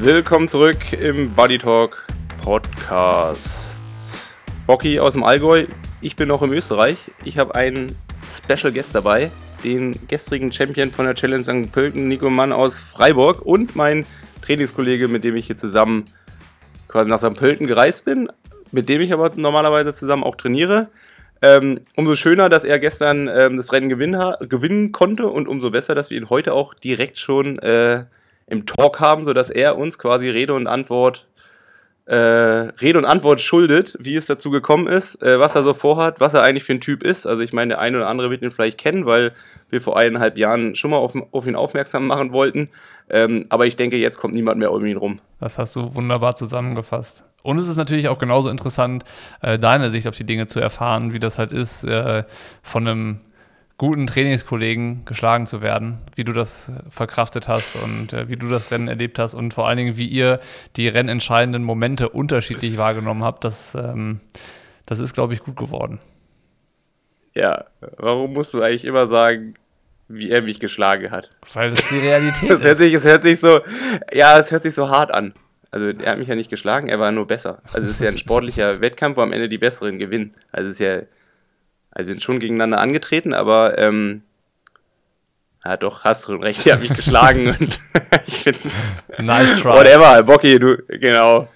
Willkommen zurück im Body Talk Podcast. Bocky aus dem Allgäu, ich bin noch in Österreich. Ich habe einen Special Guest dabei, den gestrigen Champion von der Challenge St. Pölten, Nico Mann aus Freiburg und mein Trainingskollege, mit dem ich hier zusammen quasi nach St. Pölten gereist bin, mit dem ich aber normalerweise zusammen auch trainiere. Ähm, umso schöner, dass er gestern ähm, das Rennen gewinnen, gewinnen, konnte und umso besser, dass wir ihn heute auch direkt schon äh, im Talk haben, sodass er uns quasi Rede und Antwort äh, Rede und Antwort schuldet, wie es dazu gekommen ist, äh, was er so vorhat, was er eigentlich für ein Typ ist. Also ich meine, der eine oder andere wird ihn vielleicht kennen, weil wir vor eineinhalb Jahren schon mal auf, auf ihn aufmerksam machen wollten. Ähm, aber ich denke, jetzt kommt niemand mehr um ihn rum. Das hast du wunderbar zusammengefasst. Und es ist natürlich auch genauso interessant, äh, deine Sicht auf die Dinge zu erfahren, wie das halt ist, äh, von einem guten Trainingskollegen geschlagen zu werden, wie du das verkraftet hast und äh, wie du das Rennen erlebt hast und vor allen Dingen, wie ihr die rennentscheidenden Momente unterschiedlich wahrgenommen habt. Das, ähm, das ist, glaube ich, gut geworden. Ja, warum musst du eigentlich immer sagen, wie er mich geschlagen hat? Weil das die Realität das hört sich, Es hört sich so, ja, es hört sich so hart an. Also er hat mich ja nicht geschlagen, er war nur besser. Also es ist ja ein sportlicher Wettkampf, wo am Ende die Besseren gewinnen. Also es ist ja also sind schon gegeneinander angetreten, aber ähm, ja doch, hast du recht, ich habe mich geschlagen und ich bin. Nice try. Whatever, Bocky, du, genau.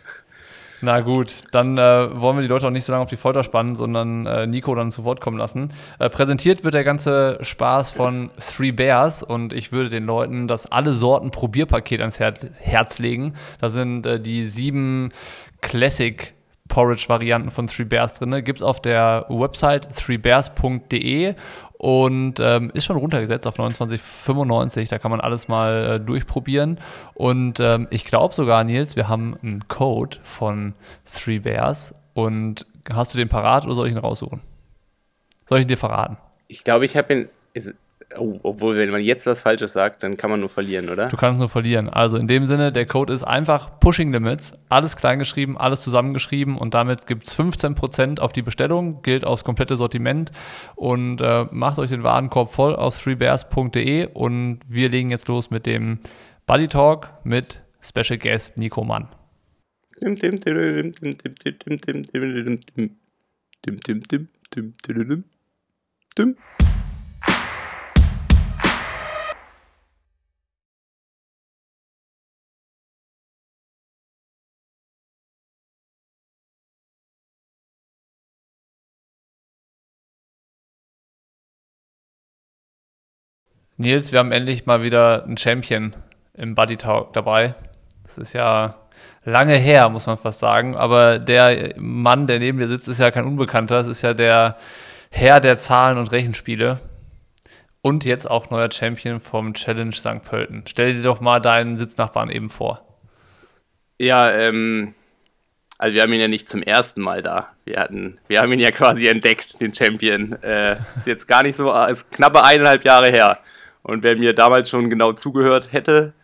Na gut, dann äh, wollen wir die Leute auch nicht so lange auf die Folter spannen, sondern äh, Nico dann zu Wort kommen lassen. Äh, präsentiert wird der ganze Spaß von Three Bears und ich würde den Leuten das alle Sorten Probierpaket ans Her Herz legen. Da sind äh, die sieben Classic Porridge-Varianten von Three Bears drin. Gibt es auf der Website threebears.de und ähm, ist schon runtergesetzt auf 29,95. Da kann man alles mal äh, durchprobieren. Und ähm, ich glaube sogar, Nils, wir haben einen Code von Three Bears. Und hast du den parat oder soll ich ihn raussuchen? Soll ich ihn dir verraten? Ich glaube, ich habe ihn. Ist, Oh, obwohl, wenn man jetzt was Falsches sagt, dann kann man nur verlieren, oder? Du kannst nur verlieren. Also in dem Sinne, der Code ist einfach Pushing Limits. Alles kleingeschrieben, alles zusammengeschrieben und damit gibt es 15% auf die Bestellung, gilt aufs komplette Sortiment und äh, macht euch den Warenkorb voll auf threebears.de und wir legen jetzt los mit dem Buddy Talk mit Special Guest Nico Mann. Dim, dim, dim, dim, dim, dim, dim, dim, dim, dim, dim, dim, dim, dim, dim. Nils, wir haben endlich mal wieder einen Champion im Buddy Talk dabei. Das ist ja lange her, muss man fast sagen. Aber der Mann, der neben dir sitzt, ist ja kein Unbekannter. Das ist ja der Herr der Zahlen und Rechenspiele. Und jetzt auch neuer Champion vom Challenge St. Pölten. Stell dir doch mal deinen Sitznachbarn eben vor. Ja, ähm, also wir haben ihn ja nicht zum ersten Mal da. Wir hatten, wir haben ihn ja quasi entdeckt, den Champion. Äh, ist jetzt gar nicht so, ist knappe eineinhalb Jahre her. Und wer mir damals schon genau zugehört hätte,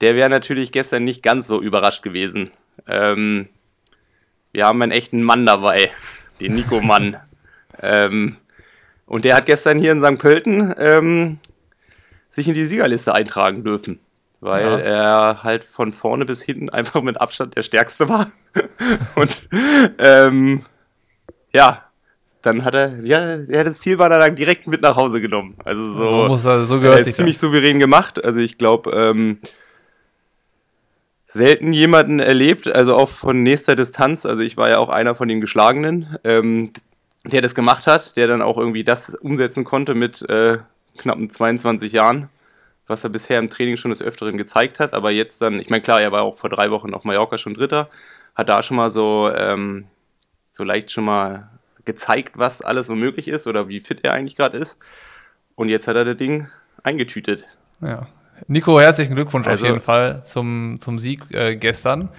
der wäre natürlich gestern nicht ganz so überrascht gewesen. Ähm, wir haben einen echten Mann dabei, den Nico Mann. ähm, und der hat gestern hier in St. Pölten ähm, sich in die Siegerliste eintragen dürfen. Weil ja. er halt von vorne bis hinten einfach mit Abstand der Stärkste war. und ähm, ja, dann hat er, ja, hat das Zielbahn dann direkt mit nach Hause genommen. Also so, so, muss er, so gehört er ist ziemlich dann. souverän gemacht. Also ich glaube, ähm, selten jemanden erlebt, also auch von nächster Distanz. Also ich war ja auch einer von den Geschlagenen, ähm, der das gemacht hat, der dann auch irgendwie das umsetzen konnte mit äh, knappen 22 Jahren, was er bisher im Training schon des Öfteren gezeigt hat. Aber jetzt dann, ich meine, klar, er war auch vor drei Wochen auf Mallorca schon Dritter, hat da schon mal so, ähm, so leicht schon mal gezeigt, was alles so möglich ist oder wie fit er eigentlich gerade ist. Und jetzt hat er das Ding eingetütet. Ja. Nico, herzlichen Glückwunsch also, auf jeden Fall zum, zum Sieg äh, gestern.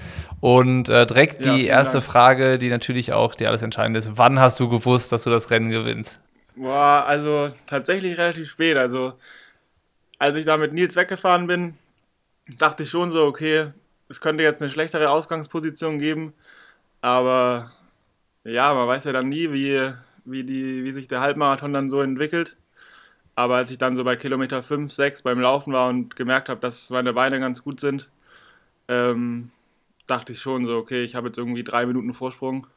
Und äh, direkt die ja, erste Dank. Frage, die natürlich auch die alles entscheidend ist. Wann hast du gewusst, dass du das Rennen gewinnst? Boah, also tatsächlich relativ spät. Also, als ich da mit Nils weggefahren bin, dachte ich schon so, okay, es könnte jetzt eine schlechtere Ausgangsposition geben. Aber ja, man weiß ja dann nie, wie, wie, die, wie sich der Halbmarathon dann so entwickelt. Aber als ich dann so bei Kilometer 5, 6 beim Laufen war und gemerkt habe, dass meine Beine ganz gut sind, ähm, dachte ich schon so, okay, ich habe jetzt irgendwie drei Minuten Vorsprung.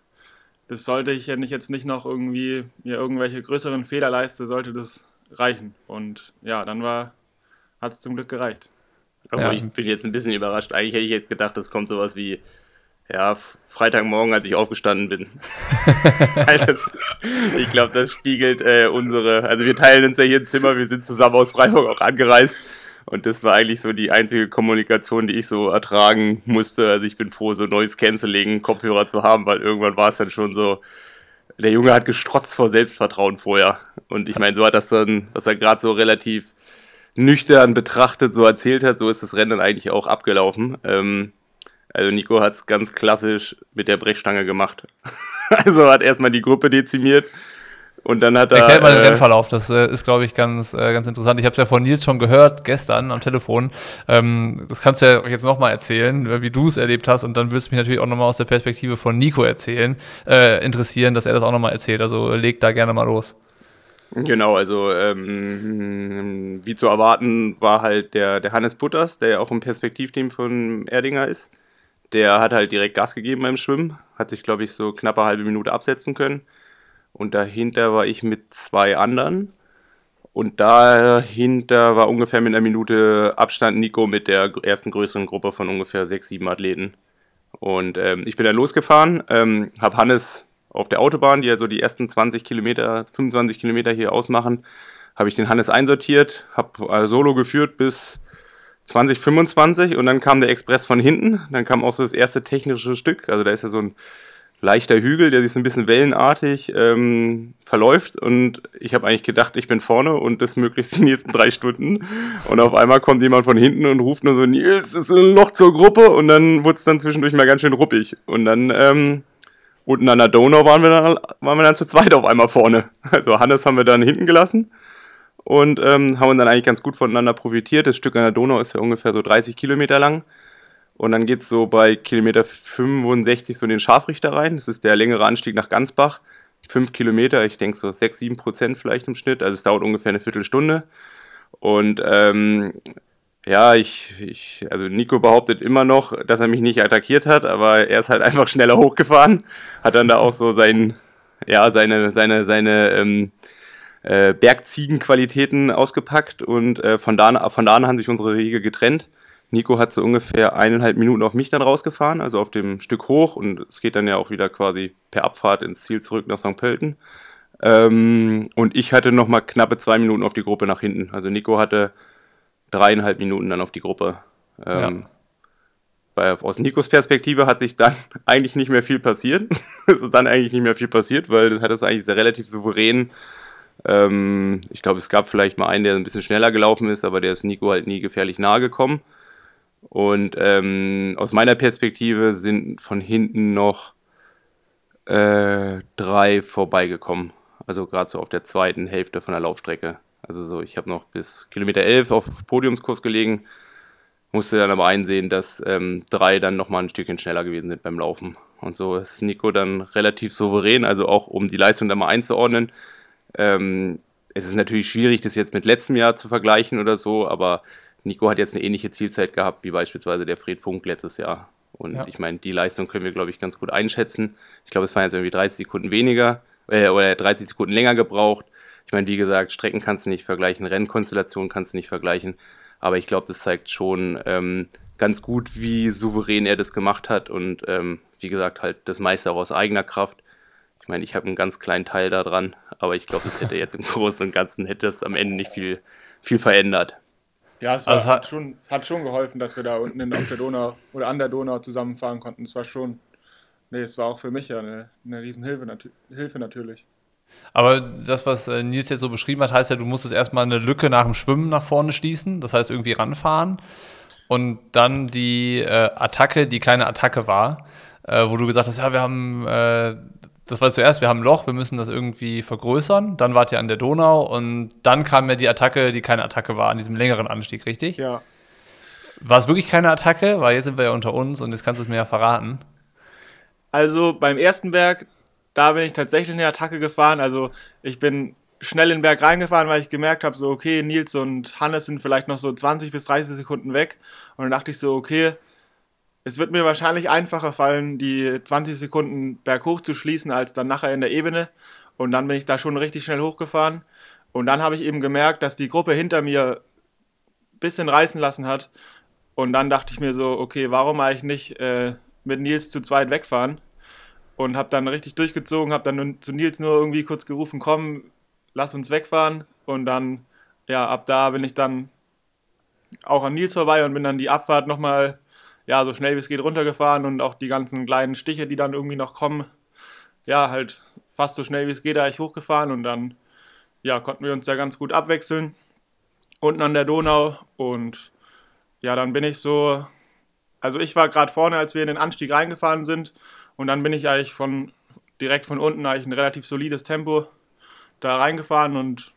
Das sollte ich, wenn ich jetzt nicht noch irgendwie mir irgendwelche größeren Fehler leiste, sollte das reichen. Und ja, dann war, hat es zum Glück gereicht. Aber Ja. ich bin jetzt ein bisschen überrascht. Eigentlich hätte ich jetzt gedacht, das kommt sowas wie, ja, Freitagmorgen, als ich aufgestanden bin. Das, ich glaube, das spiegelt äh, unsere, also wir teilen uns ja hier ein Zimmer, wir sind zusammen aus Freiburg auch angereist. Und das war eigentlich so die einzige Kommunikation, die ich so ertragen musste. Also ich bin froh, so neues Canceling, Kopfhörer zu haben, weil irgendwann war es dann schon so, der Junge hat gestrotzt vor Selbstvertrauen vorher. Und ich meine, so hat das dann, was er gerade so relativ nüchtern betrachtet so erzählt hat, so ist das Rennen dann eigentlich auch abgelaufen. Ähm, also Nico hat es ganz klassisch mit der Brechstange gemacht. also hat erstmal die Gruppe dezimiert und dann hat er... Erklärt mal den äh, Rennverlauf, das äh, ist, glaube ich, ganz, äh, ganz interessant. Ich habe es ja von Nils schon gehört, gestern am Telefon. Ähm, das kannst du ja jetzt nochmal erzählen, äh, wie du es erlebt hast. Und dann würde es mich natürlich auch nochmal aus der Perspektive von Nico erzählen, äh, interessieren, dass er das auch nochmal erzählt. Also leg da gerne mal los. Genau, also ähm, wie zu erwarten war halt der, der Hannes Butters, der ja auch im Perspektivteam von Erdinger ist. Der hat halt direkt Gas gegeben beim Schwimmen, hat sich, glaube ich, so knappe halbe Minute absetzen können. Und dahinter war ich mit zwei anderen. Und dahinter war ungefähr mit einer Minute Abstand Nico mit der ersten größeren Gruppe von ungefähr sechs, sieben Athleten. Und ähm, ich bin dann losgefahren, ähm, habe Hannes auf der Autobahn, die ja so die ersten 20 Kilometer, 25 Kilometer hier ausmachen, habe ich den Hannes einsortiert, habe äh, Solo geführt bis 2025 und dann kam der Express von hinten. Dann kam auch so das erste technische Stück. Also da ist ja so ein leichter Hügel, der sich so ein bisschen wellenartig ähm, verläuft. Und ich habe eigentlich gedacht, ich bin vorne und das möglichst die nächsten drei Stunden. Und auf einmal kommt jemand von hinten und ruft nur so, Nils, es ist ein Loch zur Gruppe. Und dann wurde es dann zwischendurch mal ganz schön ruppig. Und dann ähm, unten an der Donau waren wir, dann, waren wir dann zu zweit auf einmal vorne. Also Hannes haben wir dann hinten gelassen und ähm, haben dann eigentlich ganz gut voneinander profitiert. Das Stück an der Donau ist ja ungefähr so 30 Kilometer lang. Und dann geht es so bei Kilometer 65 so in den Scharfrichter rein. Das ist der längere Anstieg nach Gansbach. Fünf Kilometer, ich denke so 6, 7 Prozent vielleicht im Schnitt. Also es dauert ungefähr eine Viertelstunde. Und ähm, ja, ich, ich, also Nico behauptet immer noch, dass er mich nicht attackiert hat, aber er ist halt einfach schneller hochgefahren, hat dann da auch so sein, ja, seine, seine, seine ähm, äh, Bergziegenqualitäten ausgepackt und äh, von, da, an- von da an haben sich unsere Wege getrennt. Nico hat so ungefähr eineinhalb Minuten auf mich dann rausgefahren, also auf dem Stück hoch und es geht dann ja auch wieder quasi per Abfahrt ins Ziel zurück nach St. Pölten. Ähm, und ich hatte noch mal knappe zwei Minuten auf die Gruppe nach hinten. Also Nico hatte dreieinhalb Minuten dann auf die Gruppe. Ähm, bei, aus Nikos Perspektive hat sich dann eigentlich nicht mehr viel passiert. es ist dann eigentlich nicht mehr viel passiert, weil das hat es eigentlich sehr relativ souverän. Ähm, ich glaube, es gab vielleicht mal einen, der ein bisschen schneller gelaufen ist, aber der ist Nico halt nie gefährlich nahe gekommen. Und ähm, aus meiner Perspektive sind von hinten noch äh, drei vorbeigekommen. Also gerade so auf der zweiten Hälfte von der Laufstrecke. Also so, ich habe noch bis Kilometer 11 auf Podiumskurs gelegen, musste dann aber einsehen, dass ähm, drei dann nochmal ein Stückchen schneller gewesen sind beim Laufen. Und so ist Nico dann relativ souverän, also auch um die Leistung da mal einzuordnen. Ähm, es ist natürlich schwierig, das jetzt mit letztem Jahr zu vergleichen oder so, aber Nico hat jetzt eine ähnliche Zielzeit gehabt wie beispielsweise der Fred Funk letztes Jahr. Und Ja. ich meine, die Leistung können wir, glaube ich, ganz gut einschätzen. Ich glaube, es waren jetzt irgendwie 30 Sekunden weniger äh, oder 30 Sekunden länger gebraucht. Ich meine, wie gesagt, Strecken kannst du nicht vergleichen, Rennkonstellationen kannst du nicht vergleichen. Aber ich glaube, das zeigt schon ähm, ganz gut, wie souverän er das gemacht hat und ähm, wie gesagt, halt das meiste auch aus eigener Kraft. Ich meine, ich habe einen ganz kleinen Teil daran, aber ich glaube, es hätte jetzt im Großen und Ganzen hätte es am Ende nicht viel, viel verändert. Ja, es war, Also hat- schon, hat schon geholfen, dass wir da unten in, auf der Donau oder an der Donau zusammenfahren konnten. Es war schon, nee, es war auch für mich ja eine, eine Riesenhilfe natü Hilfe natürlich. Aber das, was äh, Nils jetzt so beschrieben hat, heißt ja, du musstest erstmal eine Lücke nach dem Schwimmen nach vorne schließen, das heißt irgendwie ranfahren und dann die äh, Attacke, die kleine Attacke war, äh, wo du gesagt hast, ja, wir haben, äh, das war zuerst, wir haben ein Loch, wir müssen das irgendwie vergrößern, dann wart ihr an der Donau und dann kam ja die Attacke, die keine Attacke war, an diesem längeren Anstieg, richtig? Ja, War es wirklich keine Attacke? Weil jetzt sind wir ja unter uns und jetzt kannst du es mir ja verraten. also beim ersten Berg, da bin ich tatsächlich eine Attacke gefahren. Also ich bin schnell in den Berg reingefahren, weil ich gemerkt habe, so okay, Nils und Hannes sind vielleicht noch so 20 bis 30 Sekunden weg. Und dann dachte ich so, okay, es wird mir wahrscheinlich einfacher fallen, die 20 Sekunden berghoch zu schließen, als dann nachher in der Ebene. Und dann bin ich da schon richtig schnell hochgefahren. Und dann habe ich eben gemerkt, dass die Gruppe hinter mir ein bisschen reißen lassen hat. Und dann dachte ich mir so, okay, warum eigentlich nicht äh, mit Nils zu zweit wegfahren? Und habe dann richtig durchgezogen, habe dann zu Nils nur irgendwie kurz gerufen, komm, lass uns wegfahren. Und dann, ja, ab da bin ich dann auch an Nils vorbei und bin dann die Abfahrt nochmal, ja, so schnell wie es geht runtergefahren und auch die ganzen kleinen Stiche, die dann irgendwie noch kommen, ja, halt fast so schnell wie es geht eigentlich hochgefahren und dann, ja, konnten wir uns ja ganz gut abwechseln unten an der Donau und ja, dann bin ich so, also ich war gerade vorne, als wir in den Anstieg reingefahren sind und dann bin ich eigentlich von direkt von unten eigentlich ein relativ solides Tempo da reingefahren und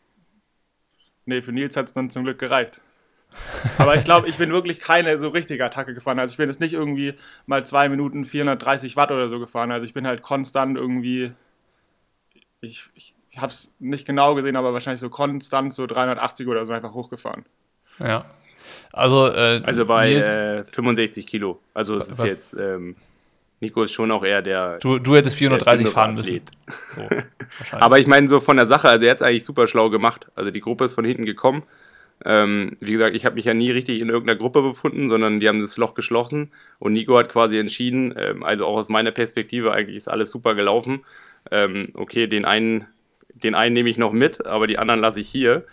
nee, für Nils hat es dann zum Glück gereicht. Aber ich glaube, ich bin wirklich keine so richtige Attacke gefahren. Also ich bin jetzt nicht irgendwie mal zwei Minuten 430 Watt oder so gefahren. Also ich bin halt konstant irgendwie, ich, ich habe es nicht genau gesehen, aber wahrscheinlich so konstant so 380 oder so einfach hochgefahren. Ja. Also, äh, also bei äh, 65 Kilo. Also es ist jetzt, ähm, Nico ist schon auch eher der. Du, du hättest 430 fahren müssen. So, aber ich meine, so von der Sache, also er hat es eigentlich super schlau gemacht. Also die Gruppe ist von hinten gekommen. Ähm, wie gesagt, ich habe mich ja nie richtig in irgendeiner Gruppe befunden, sondern die haben das Loch geschlossen und Nico hat quasi entschieden, ähm, also auch aus meiner Perspektive, eigentlich ist alles super gelaufen. Ähm, okay, den einen, den einen nehme ich noch mit, aber die anderen lasse ich hier.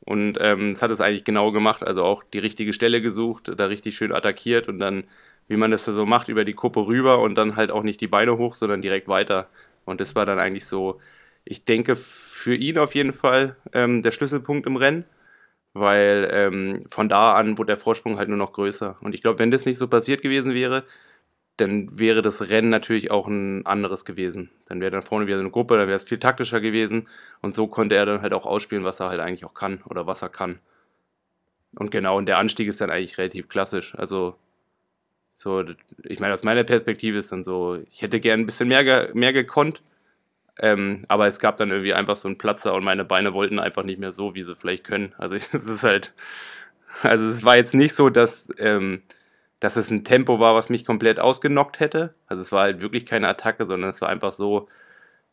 Und ähm, es hat es eigentlich genau gemacht, also auch die richtige Stelle gesucht, da richtig schön attackiert und dann, wie man das da so macht, über die Kuppe rüber und dann halt auch nicht die Beine hoch, sondern direkt weiter. Und das war dann eigentlich so, ich denke, für ihn auf jeden Fall ähm, der Schlüsselpunkt im Rennen weil ähm, von da an wurde der Vorsprung halt nur noch größer. Und ich glaube, wenn das nicht so passiert gewesen wäre, dann wäre das Rennen natürlich auch ein anderes gewesen. Dann wäre dann vorne wieder eine Gruppe, dann wäre es viel taktischer gewesen und so konnte er dann halt auch ausspielen, was er halt eigentlich auch kann oder was er kann. Und genau, und der Anstieg ist dann eigentlich relativ klassisch. Also, so, ich meine, aus meiner Perspektive ist dann so, ich hätte gern ein bisschen mehr, mehr gekonnt, ähm, aber es gab dann irgendwie einfach so einen Platzer und meine Beine wollten einfach nicht mehr so, wie sie vielleicht können. Also es ist halt, also es war jetzt nicht so, dass, ähm, dass es ein Tempo war, was mich komplett ausgenockt hätte. Also es war halt wirklich keine Attacke, sondern es war einfach so,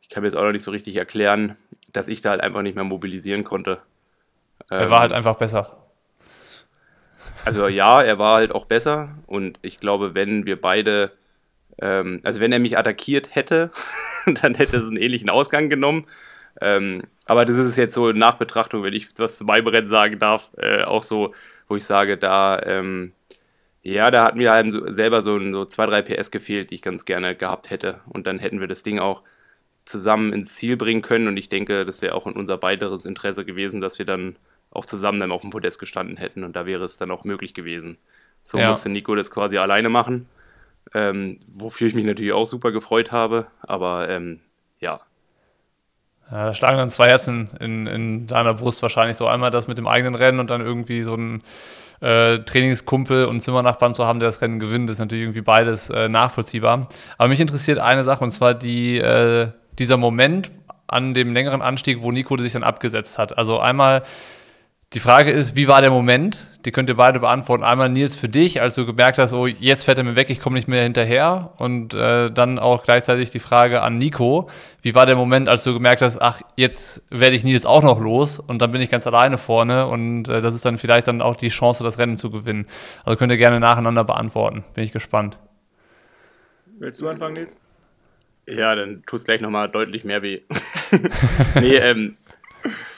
ich kann mir jetzt auch noch nicht so richtig erklären, dass ich da halt einfach nicht mehr mobilisieren konnte. Er ähm, war halt einfach besser. Also ja, er war halt auch besser und ich glaube, wenn wir beide, ähm, also wenn er mich attackiert hätte, dann hätte es einen ähnlichen Ausgang genommen. Ähm, aber das ist jetzt so in Nachbetrachtung, wenn ich was zu meinem Rennen sagen darf, äh, auch so, wo ich sage, da, ähm, ja, da hat mir halt so, selber so, so zwei, drei PS gefehlt, die ich ganz gerne gehabt hätte. Und dann hätten wir das Ding auch zusammen ins Ziel bringen können. Und ich denke, das wäre auch in unser beideres Interesse gewesen, dass wir dann auch zusammen dann auf dem Podest gestanden hätten. Und da wäre es dann auch möglich gewesen. So ja. musste Nico das quasi alleine machen ähm, wofür ich mich natürlich auch super gefreut habe. Aber ähm, ja. Da schlagen dann zwei Herzen in, in deiner Brust wahrscheinlich so. Einmal das mit dem eigenen Rennen und dann irgendwie so ein äh, Trainingskumpel und Zimmernachbarn zu haben, der das Rennen gewinnt, ist natürlich irgendwie beides äh, nachvollziehbar. Aber mich interessiert eine Sache und zwar die, äh, dieser Moment an dem längeren Anstieg, wo Nico sich dann abgesetzt hat. Also einmal die Frage ist, wie war der Moment? Die könnt ihr beide beantworten. Einmal Nils für dich, als du gemerkt hast, oh, jetzt fährt er mir weg, ich komme nicht mehr hinterher. Und äh, dann auch gleichzeitig die Frage an Nico. Wie war der Moment, als du gemerkt hast, ach, jetzt werde ich Nils auch noch los und dann bin ich ganz alleine vorne und äh, das ist dann vielleicht dann auch die Chance, das Rennen zu gewinnen. Also könnt ihr gerne nacheinander beantworten. Bin ich gespannt. Willst du anfangen, Nils? Ja, dann tut es gleich nochmal deutlich mehr weh. nee, ähm,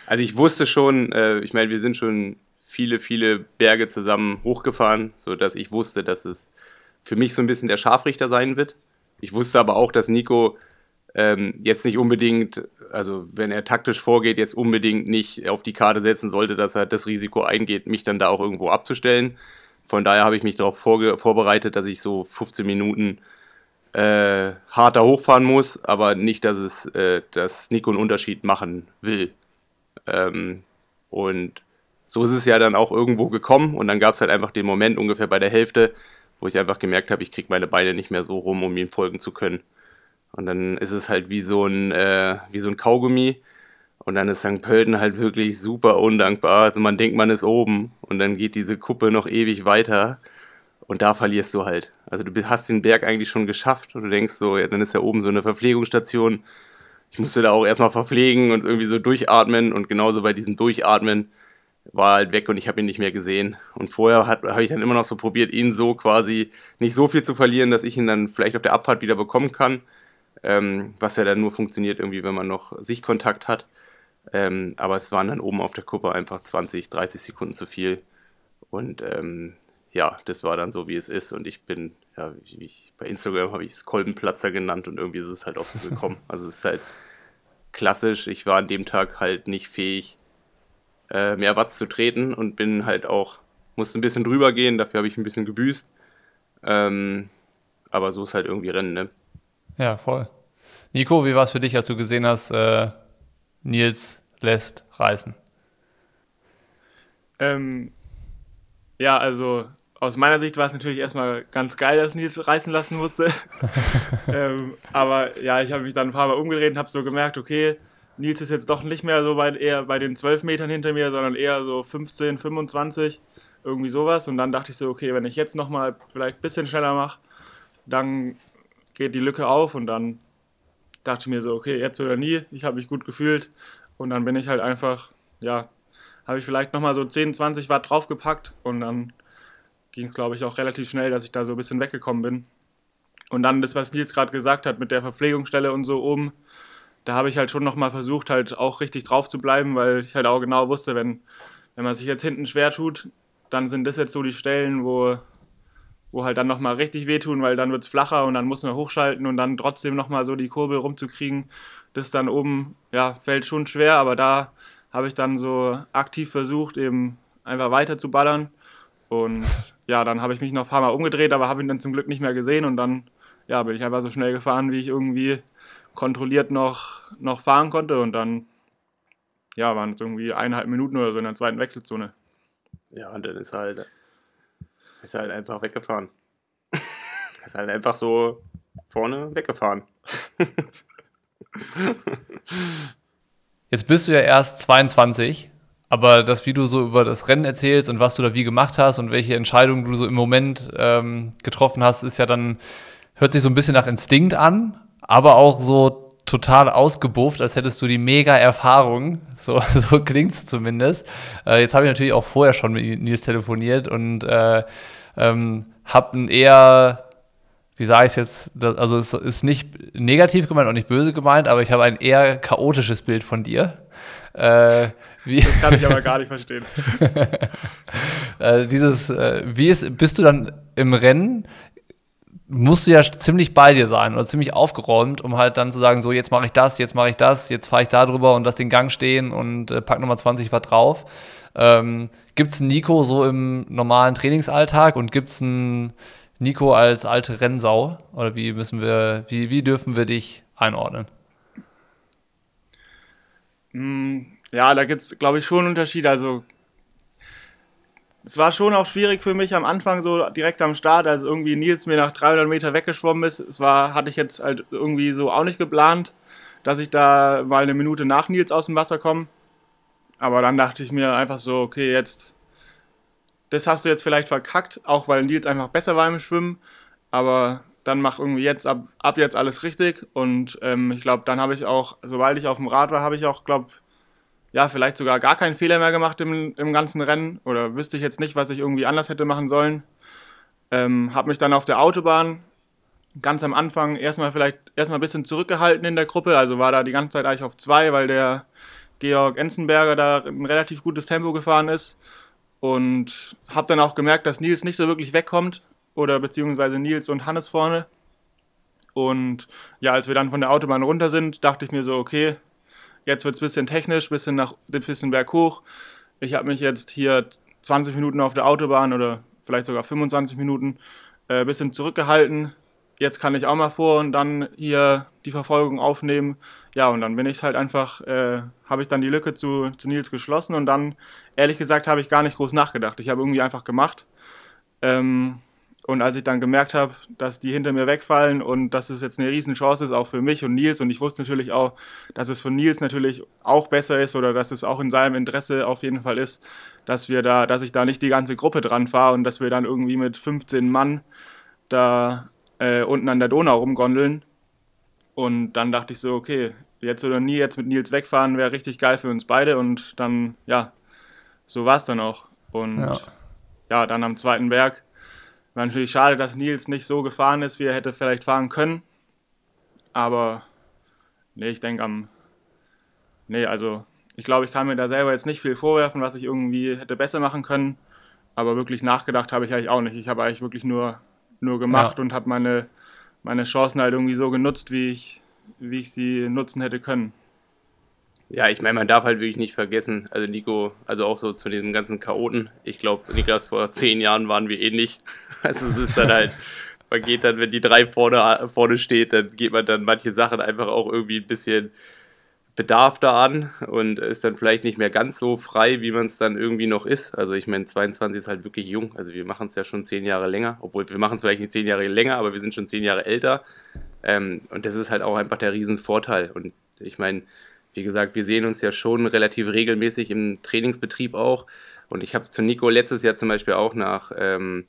also ich wusste schon, äh, ich meine, wir sind schon viele, viele Berge zusammen hochgefahren, sodass ich wusste, dass es für mich so ein bisschen der Scharfrichter sein wird. Ich wusste aber auch, dass Nico ähm, jetzt nicht unbedingt, also wenn er taktisch vorgeht, jetzt unbedingt nicht auf die Karte setzen sollte, dass er das Risiko eingeht, mich dann da auch irgendwo abzustellen. Von daher habe ich mich darauf vorbereitet, dass ich so 15 Minuten äh, harter hochfahren muss, aber nicht, dass es, äh, dass Nico einen Unterschied machen will. Ähm, und so ist es ja dann auch irgendwo gekommen und dann gab es halt einfach den Moment ungefähr bei der Hälfte, wo ich einfach gemerkt habe, ich kriege meine Beine nicht mehr so rum, um ihm folgen zu können. Und dann ist es halt wie so ein, äh, wie so ein Kaugummi. Und dann ist St. Pölten halt wirklich super undankbar. Also man denkt, man ist oben und dann geht diese Kuppe noch ewig weiter und da verlierst du halt. Also du hast den Berg eigentlich schon geschafft und du denkst so, ja, dann ist ja oben so eine Verpflegungsstation. Ich musste da auch erstmal verpflegen und irgendwie so durchatmen und genauso bei diesem Durchatmen war halt weg und ich habe ihn nicht mehr gesehen. Und vorher habe ich dann immer noch so probiert, ihn so quasi nicht so viel zu verlieren, dass ich ihn dann vielleicht auf der Abfahrt wieder bekommen kann. Ähm, was ja dann nur funktioniert irgendwie, wenn man noch Sichtkontakt hat. Ähm, aber es waren dann oben auf der Kuppe einfach 20, 30 Sekunden zu viel. Und ähm, ja, das war dann so, wie es ist. Und ich bin, ja, ich, bei Instagram habe ich es Kolbenplatzer genannt und irgendwie ist es halt auch so gekommen. also es ist halt klassisch. Ich war an dem Tag halt nicht fähig, äh, mehr Watts zu treten und bin halt auch, musste ein bisschen drüber gehen, dafür habe ich ein bisschen gebüßt. Ähm, aber so ist halt irgendwie Rennen, ne? Ja, voll. Nico, wie war es für dich, als du gesehen hast, äh, Nils lässt reißen? Ähm, ja, also aus meiner Sicht war es natürlich erstmal ganz geil, dass Nils reißen lassen musste. ähm, aber ja, ich habe mich dann ein paar Mal umgedreht und habe so gemerkt, okay, Nils ist jetzt doch nicht mehr so weit eher bei den 12 Metern hinter mir, sondern eher so 15, 25, irgendwie sowas. Und dann dachte ich so, okay, wenn ich jetzt nochmal vielleicht ein bisschen schneller mache, dann geht die Lücke auf und dann dachte ich mir so, okay, jetzt oder nie, ich habe mich gut gefühlt und dann bin ich halt einfach, ja, habe ich vielleicht nochmal so 10, 20 Watt draufgepackt und dann ging es, glaube ich, auch relativ schnell, dass ich da so ein bisschen weggekommen bin. Und dann das, was Nils gerade gesagt hat mit der Verpflegungsstelle und so oben, da habe ich halt schon nochmal versucht, halt auch richtig drauf zu bleiben, weil ich halt auch genau wusste, wenn, wenn man sich jetzt hinten schwer tut, dann sind das jetzt so die Stellen, wo, wo halt dann nochmal richtig wehtun, weil dann wird es flacher und dann muss man hochschalten und dann trotzdem nochmal so die Kurbel rumzukriegen. Das dann oben, ja, fällt schon schwer, aber da habe ich dann so aktiv versucht, eben einfach weiter zu ballern. Und ja, dann habe ich mich noch ein paar Mal umgedreht, aber habe ihn dann zum Glück nicht mehr gesehen und dann ja, bin ich einfach so schnell gefahren, wie ich irgendwie kontrolliert noch, noch fahren konnte und dann ja, waren es irgendwie eineinhalb Minuten oder so in der zweiten Wechselzone. Ja, und dann ist halt, ist halt einfach weggefahren. ist halt einfach so vorne weggefahren. Jetzt bist du ja erst 22, aber das, wie du so über das Rennen erzählst und was du da wie gemacht hast und welche Entscheidungen du so im Moment ähm, getroffen hast, ist ja dann, hört sich so ein bisschen nach Instinkt an, aber auch so total ausgebufft, als hättest du die mega Erfahrung. So, so klingt es zumindest. Äh, jetzt habe ich natürlich auch vorher schon mit Nils telefoniert und äh, ähm, habe ein eher, wie sage ich es jetzt, das, also es ist nicht negativ gemeint und nicht böse gemeint, aber ich habe ein eher chaotisches Bild von dir. Äh, das kann ich aber gar nicht verstehen. äh, dieses, äh, wie ist, bist du dann im Rennen? musst du ja ziemlich bei dir sein oder ziemlich aufgeräumt, um halt dann zu sagen, so jetzt mache ich das, jetzt mache ich das, jetzt fahre ich da drüber und lass den Gang stehen und äh, pack nochmal 20 Watt drauf. Ähm, gibt es einen Nico so im normalen Trainingsalltag und gibt es einen Nico als alte Rennsau? Oder wie müssen wir, wie, wie dürfen wir dich einordnen? Mm, ja, da gibt es, glaube ich, schon Unterschiede. Also es war schon auch schwierig für mich am Anfang so direkt am Start, als irgendwie Nils mir nach 300 Meter weggeschwommen ist. Es war, hatte ich jetzt halt irgendwie so auch nicht geplant, dass ich da mal eine Minute nach Nils aus dem Wasser komme. Aber dann dachte ich mir einfach so, okay, jetzt, das hast du jetzt vielleicht verkackt, auch weil Nils einfach besser war im Schwimmen. Aber dann mach irgendwie jetzt ab, ab jetzt alles richtig. Und ähm, ich glaube, dann habe ich auch, sobald ich auf dem Rad war, habe ich auch, glaube ja, vielleicht sogar gar keinen Fehler mehr gemacht im, im ganzen Rennen oder wüsste ich jetzt nicht, was ich irgendwie anders hätte machen sollen. Ähm, habe mich dann auf der Autobahn ganz am Anfang erstmal vielleicht erstmal ein bisschen zurückgehalten in der Gruppe, also war da die ganze Zeit eigentlich auf zwei, weil der Georg Enzenberger da ein relativ gutes Tempo gefahren ist und habe dann auch gemerkt, dass Nils nicht so wirklich wegkommt oder beziehungsweise Nils und Hannes vorne. Und ja, als wir dann von der Autobahn runter sind, dachte ich mir so, okay, Jetzt wird es ein bisschen technisch, bisschen nach bisschen berghoch. Ich habe mich jetzt hier 20 Minuten auf der Autobahn oder vielleicht sogar 25 Minuten ein äh, bisschen zurückgehalten. Jetzt kann ich auch mal vor und dann hier die Verfolgung aufnehmen. Ja, und dann bin ich halt einfach, äh, habe ich dann die Lücke zu, zu Nils geschlossen und dann, ehrlich gesagt, habe ich gar nicht groß nachgedacht. Ich habe irgendwie einfach gemacht. Ähm, und als ich dann gemerkt habe, dass die hinter mir wegfallen und dass es jetzt eine Riesenchance ist, auch für mich und Nils, und ich wusste natürlich auch, dass es von Nils natürlich auch besser ist oder dass es auch in seinem Interesse auf jeden Fall ist, dass wir da, dass ich da nicht die ganze Gruppe dran fahre und dass wir dann irgendwie mit 15 Mann da äh, unten an der Donau rumgondeln. Und dann dachte ich so, okay, jetzt oder nie, jetzt mit Nils wegfahren wäre richtig geil für uns beide. Und dann, ja, so war es dann auch. Und ja. ja. dann am zweiten Berg war natürlich schade, dass Nils nicht so gefahren ist, wie er hätte vielleicht fahren können. Aber nee, ich denke am. Nee, also ich glaube, ich kann mir da selber jetzt nicht viel vorwerfen, was ich irgendwie hätte besser machen können. Aber wirklich nachgedacht habe ich eigentlich auch nicht. Ich habe eigentlich wirklich nur, nur gemacht ja. und habe meine, meine Chancen halt irgendwie so genutzt, wie ich, wie ich sie nutzen hätte können. Ja, ich meine, man darf halt wirklich nicht vergessen, also Nico, also auch so zu diesem ganzen Chaoten. Ich glaube, Niklas, vor zehn Jahren waren wir ähnlich. Also es ist dann halt, man geht dann, wenn die drei vorne, vorne steht, dann geht man dann manche Sachen einfach auch irgendwie ein bisschen Bedarf da an und ist dann vielleicht nicht mehr ganz so frei, wie man es dann irgendwie noch ist. Also ich meine, 22 ist halt wirklich jung. Also wir machen es ja schon zehn Jahre länger, obwohl wir machen es vielleicht nicht zehn Jahre länger, aber wir sind schon zehn Jahre älter. Ähm, und das ist halt auch einfach der Riesenvorteil. Und ich meine, wie gesagt, wir sehen uns ja schon relativ regelmäßig im Trainingsbetrieb auch. Und ich habe zu Nico letztes Jahr zum Beispiel auch nach, ähm,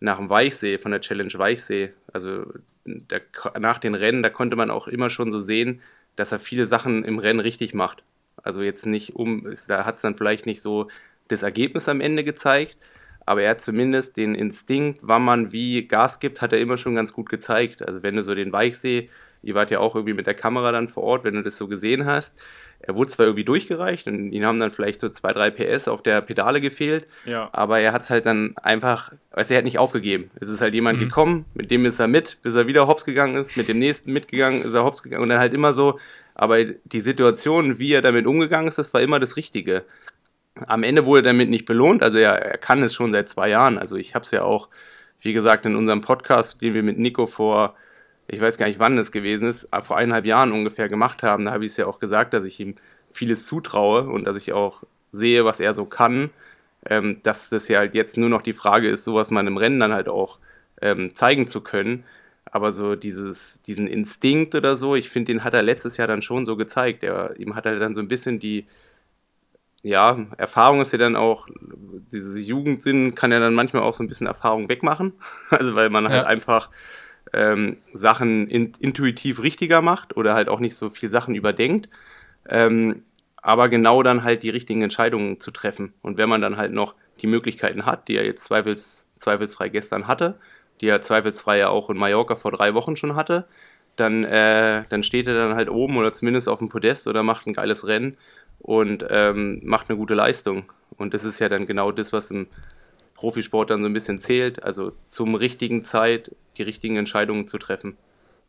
nach dem Weichsee, von der Challenge Weichsee, also der, nach den Rennen, da konnte man auch immer schon so sehen, dass er viele Sachen im Rennen richtig macht. Also jetzt nicht um, da hat es dann vielleicht nicht so das Ergebnis am Ende gezeigt, aber er hat zumindest den Instinkt, wann man wie Gas gibt, hat er immer schon ganz gut gezeigt. Also wenn du so den Weichsee, ihr wart ja auch irgendwie mit der Kamera dann vor Ort, wenn du das so gesehen hast, er wurde zwar irgendwie durchgereicht und ihn haben dann vielleicht so zwei, drei PS auf der Pedale gefehlt, ja. aber er hat es halt dann einfach, du, er hat nicht aufgegeben. Es ist halt jemand mhm. gekommen, mit dem ist er mit, bis er wieder hops gegangen ist, mit dem nächsten mitgegangen, ist er hops gegangen und dann halt immer so, aber die Situation, wie er damit umgegangen ist, das war immer das Richtige. Am Ende wurde er damit nicht belohnt, also er, er kann es schon seit zwei Jahren. Also ich habe es ja auch, wie gesagt, in unserem Podcast, den wir mit Nico vor ich weiß gar nicht, wann es gewesen ist, vor eineinhalb Jahren ungefähr gemacht haben. Da habe ich es ja auch gesagt, dass ich ihm vieles zutraue und dass ich auch sehe, was er so kann. Ähm, dass das ja halt jetzt nur noch die Frage ist, sowas mal im Rennen dann halt auch ähm, zeigen zu können. Aber so dieses, diesen Instinkt oder so, ich finde, den hat er letztes Jahr dann schon so gezeigt. Er, ihm hat er dann so ein bisschen die, ja, Erfahrung ist ja dann auch, dieses Jugendsinn kann ja dann manchmal auch so ein bisschen Erfahrung wegmachen. Also weil man halt ja. halt einfach ähm, Sachen in, intuitiv richtiger macht oder halt auch nicht so viel Sachen überdenkt. Ähm, aber genau dann halt die richtigen Entscheidungen zu treffen. Und wenn man dann halt noch die Möglichkeiten hat, die er jetzt zweifels, zweifelsfrei gestern hatte, die er zweifelsfrei ja auch in Mallorca vor drei Wochen schon hatte, dann, äh, dann steht er dann halt oben oder zumindest auf dem Podest oder macht ein geiles Rennen und ähm, macht eine gute Leistung. Und das ist ja dann genau das, was im Profisport dann so ein bisschen zählt, also zum richtigen Zeit die richtigen Entscheidungen zu treffen.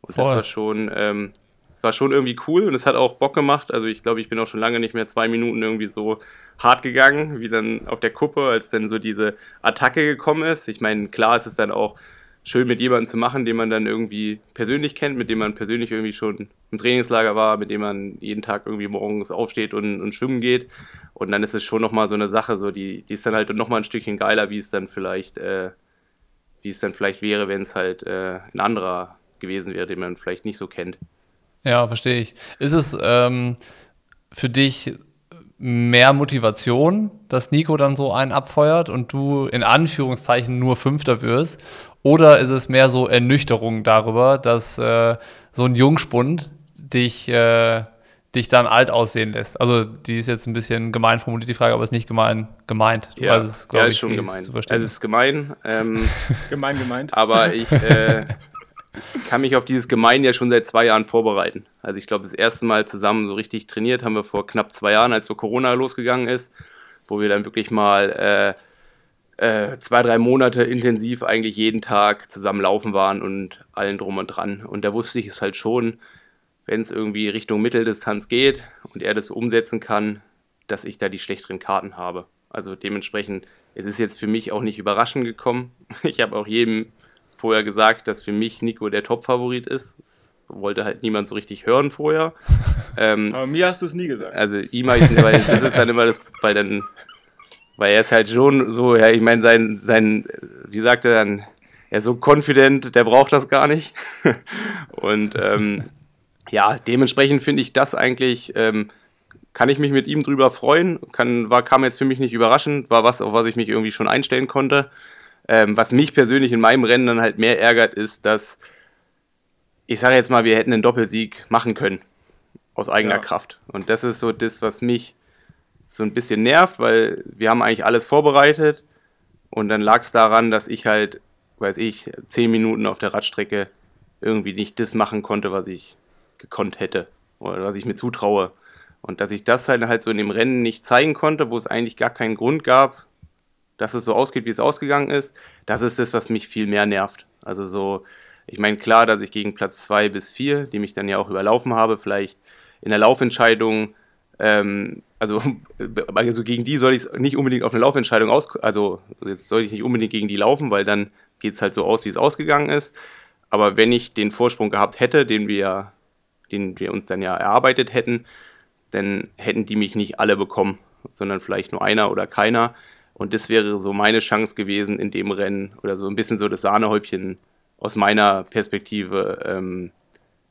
Und Voll. das war schon, ähm, das war schon irgendwie cool und es hat auch Bock gemacht. Also ich glaube, ich bin auch schon lange nicht mehr zwei Minuten irgendwie so hart gegangen, wie dann auf der Kuppe, als dann so diese Attacke gekommen ist. Ich meine, klar ist es dann auch schön mit jemandem zu machen, den man dann irgendwie persönlich kennt, mit dem man persönlich irgendwie schon im Trainingslager war, mit dem man jeden Tag irgendwie morgens aufsteht und, und schwimmen geht. Und dann ist es schon nochmal so eine Sache, so die, die ist dann halt nochmal ein Stückchen geiler, wie es dann vielleicht, äh, wie es dann vielleicht wäre, wenn es halt äh, ein anderer gewesen wäre, den man vielleicht nicht so kennt. Ja, verstehe ich. Ist es ähm, für dich mehr Motivation, dass Nico dann so einen abfeuert und du in Anführungszeichen nur Fünfter wirst? Oder ist es mehr so Ernüchterung darüber, dass äh, so ein Jungspund dich, äh, dich dann alt aussehen lässt? Also, die ist jetzt ein bisschen gemein formuliert, die Frage, aber ist nicht gemein gemeint. Du ja, es, ja, ist ich, schon gemein. Also, es ist gemein. Ähm, gemein gemeint. Aber ich äh, kann mich auf dieses Gemein ja schon seit zwei Jahren vorbereiten. Also, ich glaube, das erste Mal zusammen so richtig trainiert haben wir vor knapp zwei Jahren, als so Corona losgegangen ist, wo wir dann wirklich mal äh, zwei, drei Monate intensiv eigentlich jeden Tag zusammen laufen waren und allen drum und dran. Und da wusste ich es halt schon, wenn es irgendwie Richtung Mitteldistanz geht und er das umsetzen kann, dass ich da die schlechteren Karten habe. Also dementsprechend, es ist jetzt für mich auch nicht überraschend gekommen. Ich habe auch jedem vorher gesagt, dass für mich Nico der Top-Favorit ist. Das wollte halt niemand so richtig hören vorher. Ähm, Aber mir hast du es nie gesagt. Also ihm habe ich weil das ist dann immer das, weil dann weil er ist halt schon so, ja, ich meine, sein, sein, wie sagt er dann, er ist so confident, der braucht das gar nicht. und ähm, ja, dementsprechend finde ich das eigentlich, ähm, kann ich mich mit ihm drüber freuen, kann, war, kam jetzt für mich nicht überraschend, war was, auf was ich mich irgendwie schon einstellen konnte. Ähm, was mich persönlich in meinem Rennen dann halt mehr ärgert, ist, dass ich sage jetzt mal, wir hätten einen Doppelsieg machen können. Aus eigener Ja. Kraft. Und das ist so das, was mich so ein bisschen nervt, weil wir haben eigentlich alles vorbereitet. Und dann lag es daran, dass ich halt, weiß ich, zehn Minuten auf der Radstrecke irgendwie nicht das machen konnte, was ich gekonnt hätte. Oder was ich mir zutraue. Und dass ich das halt, halt so in dem Rennen nicht zeigen konnte, wo es eigentlich gar keinen Grund gab, dass es so ausgeht, wie es ausgegangen ist, das ist das, was mich viel mehr nervt. Also so, ich meine, klar, dass ich gegen Platz 2 bis 4, die mich dann ja auch überlaufen habe, vielleicht in der Laufentscheidung, ähm, also, also gegen die soll ich nicht unbedingt auf eine Laufentscheidung aus, also jetzt soll ich nicht unbedingt gegen die laufen, weil dann geht es halt so aus, wie es ausgegangen ist. Aber wenn ich den Vorsprung gehabt hätte, den wir, den wir uns dann ja erarbeitet hätten, dann hätten die mich nicht alle bekommen, sondern vielleicht nur einer oder keiner. Und das wäre so meine Chance gewesen in dem Rennen oder so ein bisschen so das Sahnehäubchen aus meiner Perspektive ähm,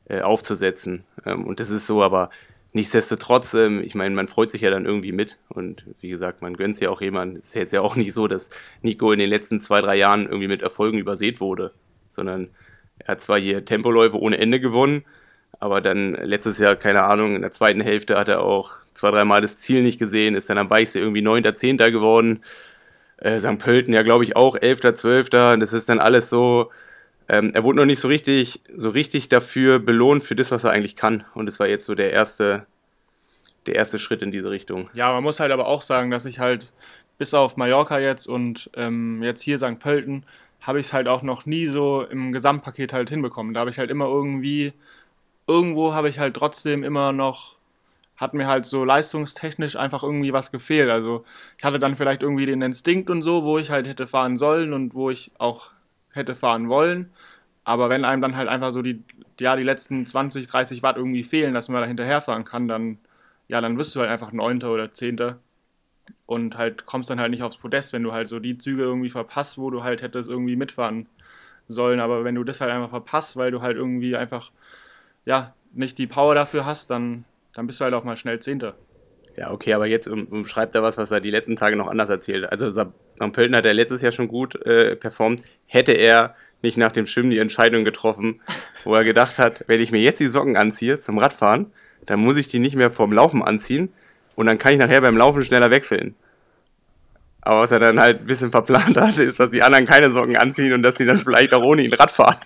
äh, aufzusetzen. Ähm, und das ist so, aber nichtsdestotrotz, ähm, ich meine, man freut sich ja dann irgendwie mit. Und wie gesagt, man gönnt es ja auch jemand. Es ist jetzt ja auch nicht so, dass Nico in den letzten zwei, drei Jahren irgendwie mit Erfolgen übersät wurde, sondern er hat zwar hier Tempoläufe ohne Ende gewonnen, aber dann letztes Jahr, keine Ahnung, in der zweiten Hälfte hat er auch zwei, dreimal das Ziel nicht gesehen, ist dann am Weichsee irgendwie 9., 10. geworden. Äh, St. Pölten ja, glaube ich, auch 11., 12. Das ist dann alles so. Ähm, er wurde noch nicht so richtig, so richtig dafür belohnt für das, was er eigentlich kann. Und es war jetzt so der erste, der erste Schritt in diese Richtung. Ja, man muss halt aber auch sagen, dass ich halt bis auf Mallorca jetzt und ähm, jetzt hier St. Pölten habe ich es halt auch noch nie so im Gesamtpaket halt hinbekommen. Da habe ich halt immer irgendwie, irgendwo habe ich halt trotzdem immer noch, hat mir halt so leistungstechnisch einfach irgendwie was gefehlt. Also ich hatte dann vielleicht irgendwie den Instinkt und so, wo ich halt hätte fahren sollen und wo ich auch hätte fahren wollen. Aber wenn einem dann halt einfach so die, ja, die letzten 20, 30 Watt irgendwie fehlen, dass man da hinterherfahren kann, dann, ja, dann wirst du halt einfach Neunter oder Zehnter und halt kommst dann halt nicht aufs Podest, wenn du halt so die Züge irgendwie verpasst, wo du halt hättest irgendwie mitfahren sollen. Aber wenn du das halt einfach verpasst, weil du halt irgendwie einfach, ja, nicht die Power dafür hast, dann, dann bist du halt auch mal schnell Zehnter. Ja, okay, aber jetzt um, umschreibt er was, was er die letzten Tage noch anders erzählt. Also St. Pölten hat er letztes Jahr schon gut äh, performt. Hätte er nicht nach dem Schwimmen die Entscheidung getroffen, wo er gedacht hat, wenn ich mir jetzt die Socken anziehe zum Radfahren, dann muss ich die nicht mehr vorm Laufen anziehen und dann kann ich nachher beim Laufen schneller wechseln. Aber was er dann halt ein bisschen verplant hatte, ist, dass die anderen keine Socken anziehen und dass sie dann vielleicht auch ohne ihn Rad fahren.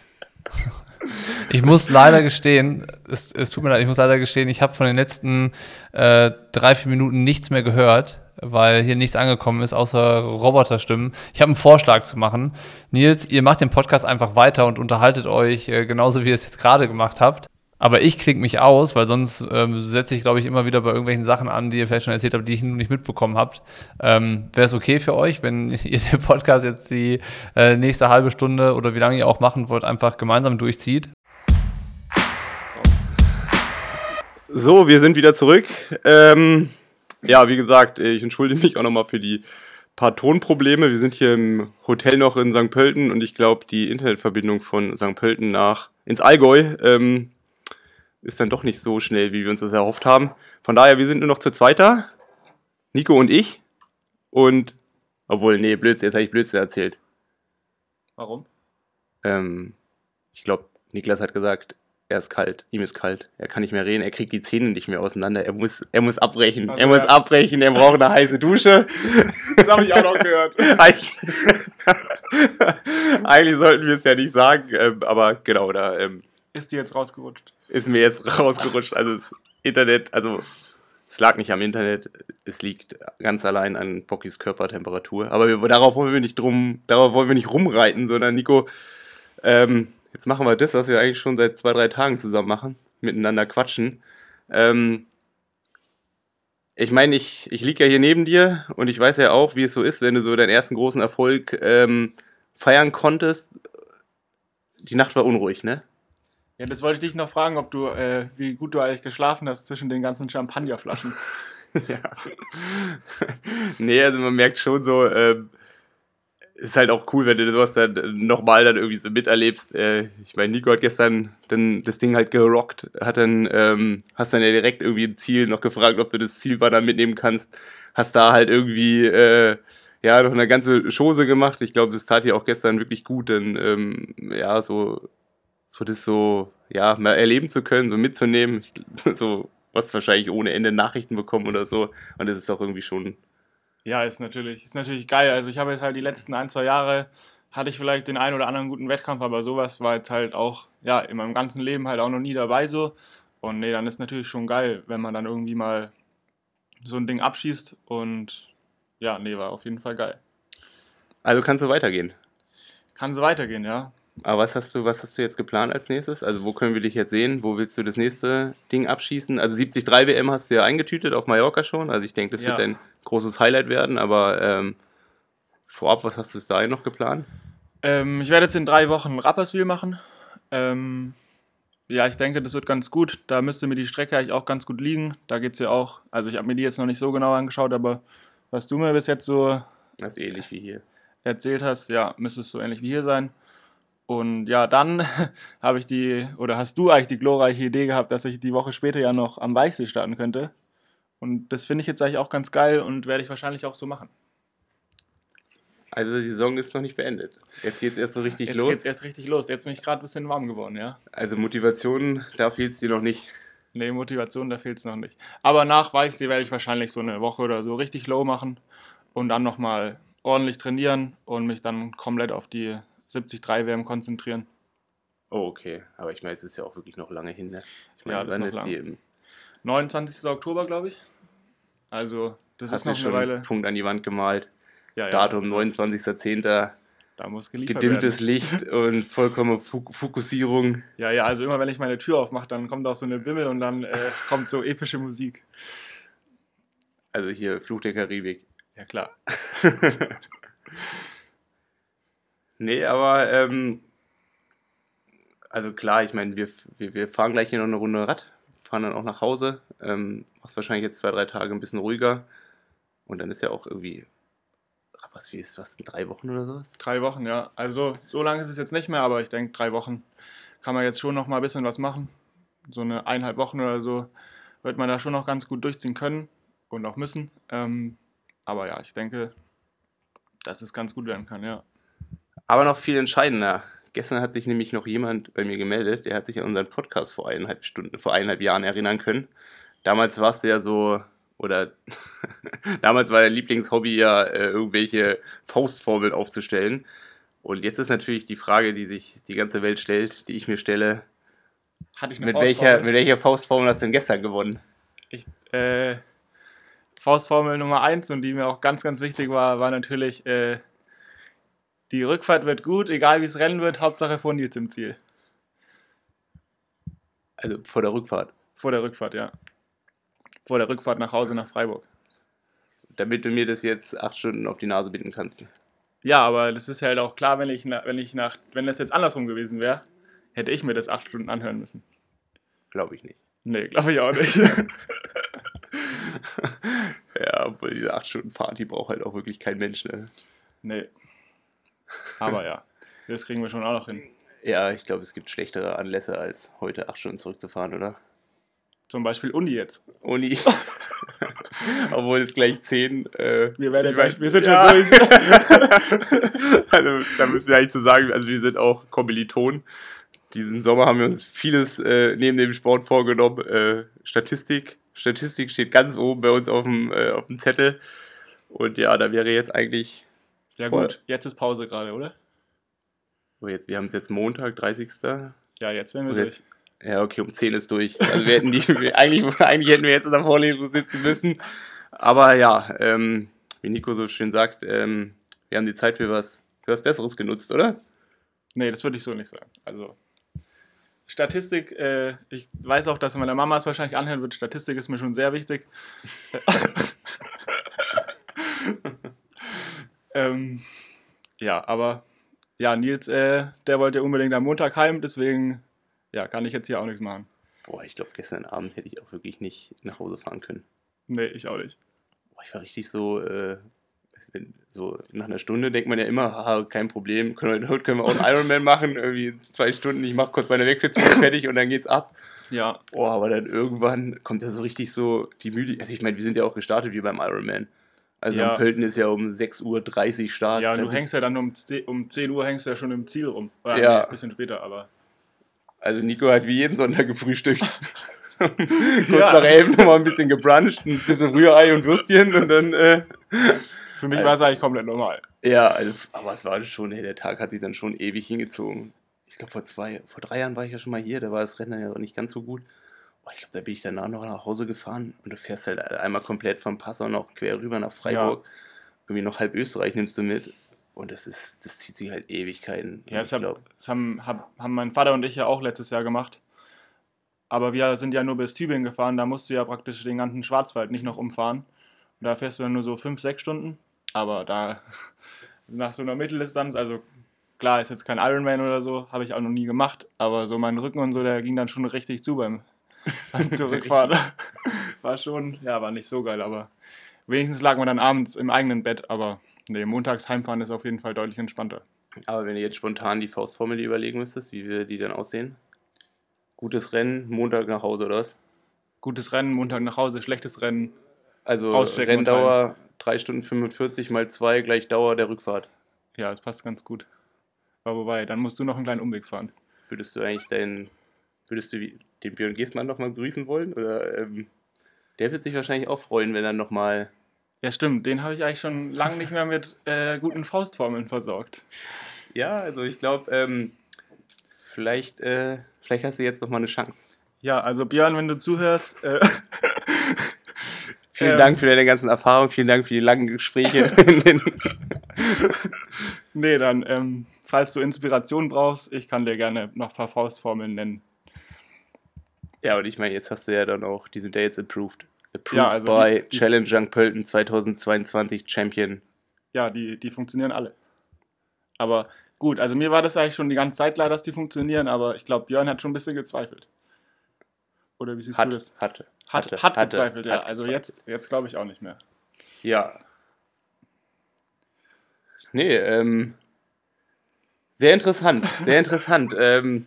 Ich muss leider gestehen, es, es tut mir leid, ich muss leider gestehen, ich habe von den letzten äh, drei, vier Minuten nichts mehr gehört, weil hier nichts angekommen ist, außer Roboterstimmen. Ich habe einen Vorschlag zu machen. Nils, ihr macht den Podcast einfach weiter und unterhaltet euch äh, genauso, wie ihr es jetzt gerade gemacht habt. Aber ich klinge mich aus, weil sonst ähm, setze ich, glaube ich, immer wieder bei irgendwelchen Sachen an, die ihr vielleicht schon erzählt habt, die ich nun nicht mitbekommen habt. Ähm, Wäre es okay für euch, wenn ihr den Podcast jetzt die äh, nächste halbe Stunde oder wie lange ihr auch machen wollt, einfach gemeinsam durchzieht? So, wir sind wieder zurück. Ähm, ja, wie gesagt, ich entschuldige mich auch nochmal für die paar Tonprobleme. Wir sind hier im Hotel noch in St. Pölten und ich glaube, die Internetverbindung von St. Pölten nach ins Allgäu ähm, ist dann doch nicht so schnell, wie wir uns das erhofft haben. Von daher, wir sind nur noch zu zweiter. Nico und ich. Und, obwohl, nee, Blödsinn, jetzt habe ich Blödsinn erzählt. Warum? Ähm, ich glaube, Niklas hat gesagt, er ist kalt, ihm ist kalt, er kann nicht mehr reden, er kriegt die Zähne nicht mehr auseinander, er muss, er muss abbrechen, Also er muss ja. abbrechen, er braucht eine heiße Dusche. Das habe ich auch noch gehört. Eigentlich, eigentlich sollten wir es ja nicht sagen, ähm, aber genau, da ähm, Ist die jetzt rausgerutscht? Ist mir jetzt rausgerutscht. Also das Internet, also es lag nicht am Internet, es liegt ganz allein an Bockys Körpertemperatur. Aber wir, darauf wollen wir nicht drum, darauf wollen wir nicht rumreiten, sondern Nico, ähm, jetzt machen wir das, was wir eigentlich schon seit zwei, drei Tagen zusammen machen, miteinander quatschen. Ähm, ich meine, ich, ich liege ja hier neben dir und ich weiß ja auch, wie es so ist, wenn du so deinen ersten großen Erfolg ähm, feiern konntest. Die Nacht war unruhig, ne? Ja, das wollte ich dich noch fragen, ob du, äh, wie gut du eigentlich geschlafen hast zwischen den ganzen Champagnerflaschen. Ja. nee, also man merkt schon so, ähm, ist halt auch cool, wenn du sowas dann nochmal dann irgendwie so miterlebst. Äh, ich meine, Nico hat gestern dann das Ding halt gerockt, hat dann, ähm, hast dann ja direkt irgendwie im Ziel noch gefragt, ob du das Zielbanner mitnehmen kannst. Hast da halt irgendwie, äh, ja, noch eine ganze Chose gemacht. Ich glaube, das tat ihr auch gestern wirklich gut, denn ähm, ja, so, so das so, ja, mal erleben zu können, so mitzunehmen, ich, so was wahrscheinlich ohne Ende Nachrichten bekommen oder so. Und das ist doch irgendwie schon. Ja, ist natürlich, ist natürlich geil. Also ich habe jetzt halt die letzten ein, zwei Jahre hatte ich vielleicht den einen oder anderen guten Wettkampf, aber sowas war jetzt halt auch, ja, in meinem ganzen Leben halt auch noch nie dabei so. Und nee, dann ist natürlich schon geil, wenn man dann irgendwie mal so ein Ding abschießt und ja, nee, war auf jeden Fall geil. Also kannst du weitergehen. Kann so weitergehen, ja. Aber was hast du, was hast du jetzt geplant als nächstes? Also wo können wir dich jetzt sehen? Wo willst du das nächste Ding abschießen? Also 73 WM hast du ja eingetütet auf Mallorca schon. Also ich denke, das Ja. wird ein großes Highlight werden. Aber ähm, vorab, was hast du bis dahin noch geplant? Ähm, ich werde jetzt in drei Wochen Rapperswil machen. Ähm, ja, ich denke, das wird ganz gut. Da müsste mir die Strecke eigentlich auch ganz gut liegen. Da geht es ja auch, also ich habe mir die jetzt noch nicht so genau angeschaut, aber was du mir bis jetzt so Das ähnlich wie hier. erzählt hast, ja, müsste es so ähnlich wie hier sein. Und ja, dann habe ich die, oder hast du eigentlich die glorreiche Idee gehabt, dass ich die Woche später ja noch am Weichsee starten könnte. Und das finde ich jetzt eigentlich auch ganz geil und werde ich wahrscheinlich auch so machen. Also die Saison ist noch nicht beendet. Jetzt geht es erst so richtig Jetzt los. geht's erst richtig los. Jetzt bin ich gerade ein bisschen warm geworden, ja. Also Motivation, da fehlt es dir noch nicht. Nee, Motivation, da fehlt es noch nicht. Aber nach Weichsee werde ich wahrscheinlich so eine Woche oder so richtig low machen und dann nochmal ordentlich trainieren und mich dann komplett auf die 73 WM konzentrieren. Oh, okay. Aber ich meine, es ist ja auch wirklich noch lange hin. Ne? Ich meine, Ja, das ist wann noch ist lang. die im, 29. Oktober, glaube ich. Also, das Hast ist noch schon eine einen Weile. Punkt an die Wand gemalt? Ja, ja, Datum also, 29.10. Da muss geliefert Gedimmtes werden. Licht und vollkommene Fok Fokussierung. Ja, ja, also immer wenn ich meine Tür aufmache, dann kommt auch so eine Bimmel und dann äh, kommt so epische Musik. Also hier Fluch der Karibik. Ja, klar. Nee, aber ähm, also klar, ich meine, wir, wir, wir fahren gleich hier noch eine Runde Rad, fahren dann auch nach Hause. Ähm, machst wahrscheinlich jetzt zwei, drei Tage ein bisschen ruhiger. Und dann ist ja auch irgendwie, was wie ist was, in drei Wochen oder sowas? Drei Wochen, ja. Also, so lange ist es jetzt nicht mehr, aber ich denke, drei Wochen kann man jetzt schon noch mal ein bisschen was machen. So eine eineinhalb Wochen oder so wird man da schon noch ganz gut durchziehen können und auch müssen. Ähm, aber ja, ich denke, dass es ganz gut werden kann, ja. Aber noch viel entscheidender. Gestern hat sich nämlich noch jemand bei mir gemeldet, der hat sich an unseren Podcast vor eineinhalb Stunden, vor eineinhalb Jahren erinnern können. Damals war es ja so, oder damals war dein Lieblingshobby ja, äh, irgendwelche Faustformeln aufzustellen. Und jetzt ist natürlich die Frage, die sich die ganze Welt stellt, die ich mir stelle, Hatte ich eine mit Faustformel? welcher, mit welcher Faustformel hast du denn gestern gewonnen? Ich, äh, Faustformel Nummer eins und die mir auch ganz, ganz wichtig war, war natürlich, äh, die Rückfahrt wird gut, egal wie es rennen wird, Hauptsache vor Nils im Ziel. Also vor der Rückfahrt. Vor der Rückfahrt, ja. Vor der Rückfahrt nach Hause nach Freiburg. Damit du mir das jetzt acht Stunden auf die Nase binden kannst. Ja, aber das ist halt auch klar, wenn ich, wenn ich nach, wenn das jetzt andersrum gewesen wäre, hätte ich mir das acht Stunden anhören müssen. Glaube ich nicht. Nee, glaube ich auch nicht. Ja, obwohl diese acht Stunden Fahrt, die braucht halt auch wirklich kein Mensch. Ne? nee. Aber ja, das kriegen wir schon auch noch hin. Ja, ich glaube, es gibt schlechtere Anlässe, als heute acht Stunden zurückzufahren, oder? Zum Beispiel Uni jetzt. Uni. Obwohl es gleich zehn. Äh, Wir werden jetzt, weiß- wir sind Ja. schon durch. also, da müssen wir eigentlich zu sagen, also wir sind auch Kommilitonen. Diesen Sommer haben wir uns vieles äh, neben dem Sport vorgenommen. Äh, Statistik. Statistik steht ganz oben bei uns auf dem, äh, auf dem Zettel. Und ja, da wäre jetzt eigentlich. Ja Voll. gut, jetzt ist Pause gerade, oder? Oh, jetzt, wir haben es jetzt Montag, 30. Ja, jetzt werden wir durch. jetzt, ja, okay, um 10 ist durch. Also wir hätten die, eigentlich, eigentlich hätten wir jetzt in der Vorlesung sitzen müssen. Aber ja, ähm, wie Nico so schön sagt, ähm, wir haben die Zeit für was, für was Besseres genutzt, oder? Nee, das würde ich so nicht sagen. Also Statistik, äh, ich weiß auch, dass meine Mama es wahrscheinlich anhören wird. Statistik ist mir schon sehr wichtig. ähm, ja, aber ja, Nils, äh, der wollte ja unbedingt am Montag heim, deswegen ja, kann ich jetzt hier auch nichts machen. Boah, ich glaube, gestern Abend hätte ich auch wirklich nicht nach Hause fahren können. Nee, ich auch nicht. Boah, ich war richtig so, äh, so nach einer Stunde denkt man ja immer, ah, kein Problem, können, heute können wir auch einen Ironman machen, irgendwie zwei Stunden, ich mache kurz meine Wechselzüge fertig und dann geht's ab. Ja, Oh, aber dann irgendwann kommt ja so richtig so die Müde. Also ich meine, wir sind ja auch gestartet wie beim Ironman. Also Ja. Pölten ist ja um 6.30 Uhr Start. Ja, Da du hängst ja dann um, 10 um 10 Uhr hängst du ja schon im Ziel rum. Oder Ja. nee, ein bisschen später, aber. Also Nico hat wie jeden Sonntag gefrühstückt. Kurz Ja. nach elf nochmal ein bisschen gebruncht, ein bisschen Rührei und Würstchen und dann, äh, Für mich Also- war es eigentlich komplett normal. ja, also, aber es war schon, hey, der Tag hat sich dann schon ewig hingezogen. Ich glaube, vor zwei, vor drei Jahren war ich ja schon mal hier, da war das Rennen ja noch nicht ganz so gut. Oh, ich glaube, da bin ich danach noch nach Hause gefahren und du fährst halt einmal komplett vom Passau noch quer rüber nach Freiburg. Irgendwie noch halb Österreich nimmst du mit. Und das ist, das zieht sich halt Ewigkeiten. Ja, das, hab, das haben, hab, haben mein Vater und ich ja auch letztes Jahr gemacht. Aber wir sind ja nur bis Tübingen gefahren, da musst du ja praktisch den ganzen Schwarzwald nicht noch umfahren. Und da fährst du dann nur so 5, 6 Stunden. Aber da nach so einer Mitteldistanz, also klar, ist jetzt kein Ironman oder so, habe ich auch noch nie gemacht, aber so mein Rücken und so, der ging dann schon richtig zu beim, beim Zurückfahren. War schon, ja, war nicht so geil, aber wenigstens lagen wir dann abends im eigenen Bett, aber nee, montags heimfahren ist auf jeden Fall deutlich entspannter. Aber wenn du jetzt spontan die Faustformel überlegen müsstest, wie wir die dann aussehen? Gutes Rennen, Montag nach Hause oder was? Gutes Rennen, Montag nach Hause, schlechtes Rennen. Also Renndauer 3 Stunden 45 mal 2 gleich Dauer der Rückfahrt. Ja, das passt ganz gut. Aber wobei, dann musst du noch einen kleinen Umweg fahren. Würdest du eigentlich deinen, würdest du wie- den Björn Geßmann nochmal grüßen wollen? Oder ähm, der wird sich wahrscheinlich auch freuen, wenn er nochmal. Ja, stimmt, den habe ich eigentlich schon lange nicht mehr mit äh, guten Faustformeln versorgt. Ja, also ich glaube, ähm, vielleicht, äh, vielleicht hast du jetzt nochmal eine Chance. Ja, also Björn, wenn du zuhörst, äh, Vielen Ähm. Dank für deine ganzen Erfahrungen, vielen Dank für die langen Gespräche. nee, dann, ähm, falls du Inspiration brauchst, ich kann dir gerne noch ein paar Faustformeln nennen. Ja, und ich meine, jetzt hast du ja dann auch, die sind ja jetzt approved. Approved Ja, also by die- die- Challenge Young Pölten 2022 Champion. Ja, die, die funktionieren alle. Aber gut, also mir war das eigentlich schon die ganze Zeit klar, dass die funktionieren, aber ich glaube, Björn hat schon ein bisschen gezweifelt. Oder wie siehst Hat, du das? hatte. Hat, hatte, hat hatte, gezweifelt, ja. hat also gezweifelt. jetzt, jetzt glaube ich auch nicht mehr. Ja. Nee, ähm, sehr interessant, sehr interessant. ähm,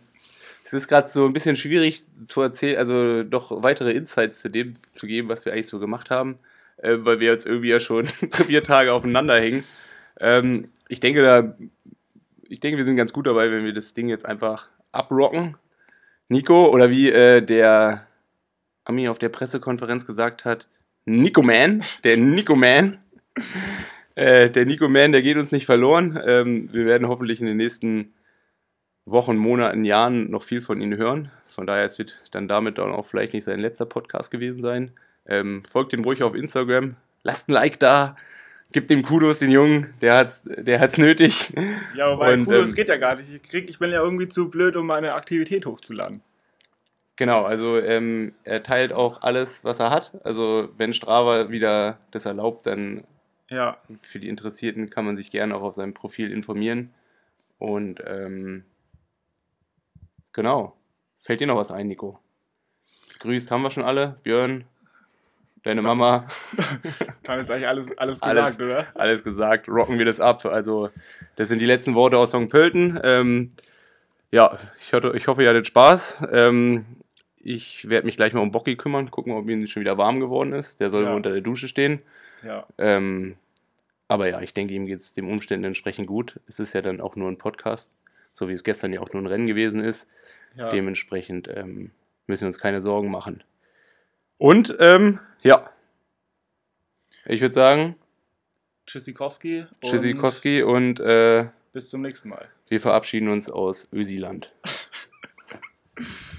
es ist gerade so ein bisschen schwierig zu erzählen, also doch weitere Insights zu dem zu geben, was wir eigentlich so gemacht haben, äh, weil wir jetzt irgendwie ja schon vier Tage aufeinander hängen. Ähm, ich denke da, ich denke, wir sind ganz gut dabei, wenn wir das Ding jetzt einfach abrocken. Nico, oder wie äh, der Ami auf der Pressekonferenz gesagt hat, Nico Man, der Nico Man. Äh, der Nico Man, der geht uns nicht verloren. Ähm, wir werden hoffentlich in den nächsten Wochen, Monaten, Jahren noch viel von ihm hören. Von daher, es wird dann damit dann auch vielleicht nicht sein letzter Podcast gewesen sein. Ähm, folgt ihm ruhig auf Instagram. Lasst ein Like da. Gebt dem Kudos, den Jungen. Der hat's, der hat's nötig. Ja, Und, cool, das ähm, geht ja gar nicht. Ich, krieg, ich bin ja irgendwie zu blöd, um meine Aktivität hochzuladen. Genau, also ähm, er teilt auch alles, was er hat. Also wenn Strava wieder das erlaubt, dann Ja, für die Interessierten kann man sich gerne auch auf seinem Profil informieren. Und ähm, genau. Fällt dir noch was ein, Nico? Grüßt haben wir schon alle. Björn, deine Mama, dann ist eigentlich alles, alles gesagt, Alles. oder? alles gesagt. Rocken wir das ab. Also, das sind die letzten Worte aus St. Pölten. Ähm, ja, ich, hoffe, ich hoffe, ihr hattet Spaß. Ähm, ich werde mich gleich mal um Bocky kümmern, gucken, ob ihm schon wieder warm geworden ist. Der soll Ja. unter der Dusche stehen. Ja, Ähm, aber ja, ich denke, ihm geht es dem Umständen entsprechend gut. Es ist ja dann auch nur ein Podcast, so wie es gestern ja auch nur ein Rennen gewesen ist. Ja. Dementsprechend ähm, müssen wir uns keine Sorgen machen. Und ähm, ja, ich würde sagen, Tschüssikowski. Tschüssikowski und, und äh, bis zum nächsten Mal. Wir verabschieden uns aus Ösiland.